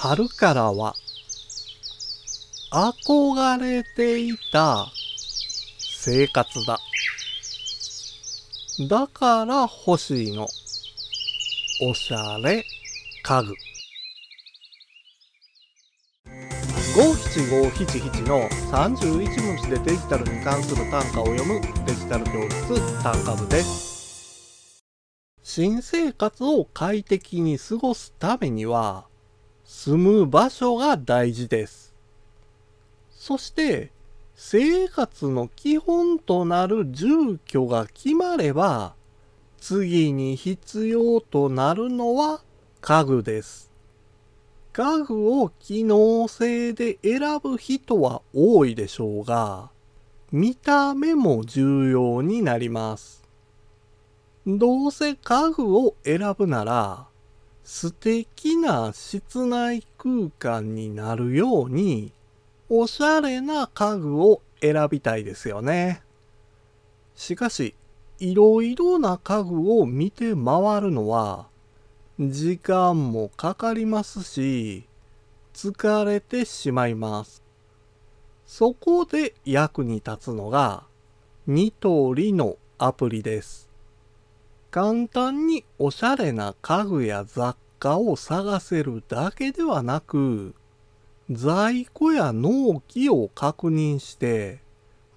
春からは憧れていた生活だ。だから欲しいの。おしゃれ家具。五七五七七の31文字でデジタルに関する単価を読むデジタル教室単価部です。新生活を快適に過ごすためには住む場所が大事です。そして生活の基本となる住居が決まれば次に必要となるのは家具です。家具を機能性で選ぶ人は多いでしょうが、見た目も重要になります。どうせ家具を選ぶなら、素敵な室内空間になるように、おしゃれな家具を選びたいですよね。しかし、いろいろな家具を見て回るのは、時間もかかりますし、疲れてしまいます。そこで役に立つのが、ニトリのアプリです。簡単におしゃれな家具や雑貨を探せるだけではなく、在庫や納期を確認して、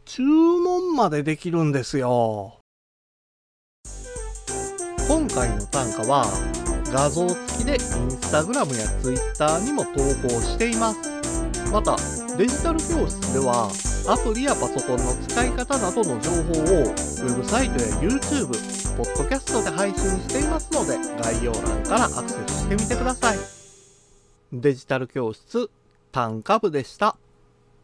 注文までできるんですよ。今回の単価は、画像付きでインスタグラムやツイッターにも投稿しています。また、デジタル教室では、アプリやパソコンの使い方などの情報を、ウェブサイトや YouTube、ポッドキャストで配信していますので、概要欄からアクセスしてみてください。デジタル教室、単価部でした。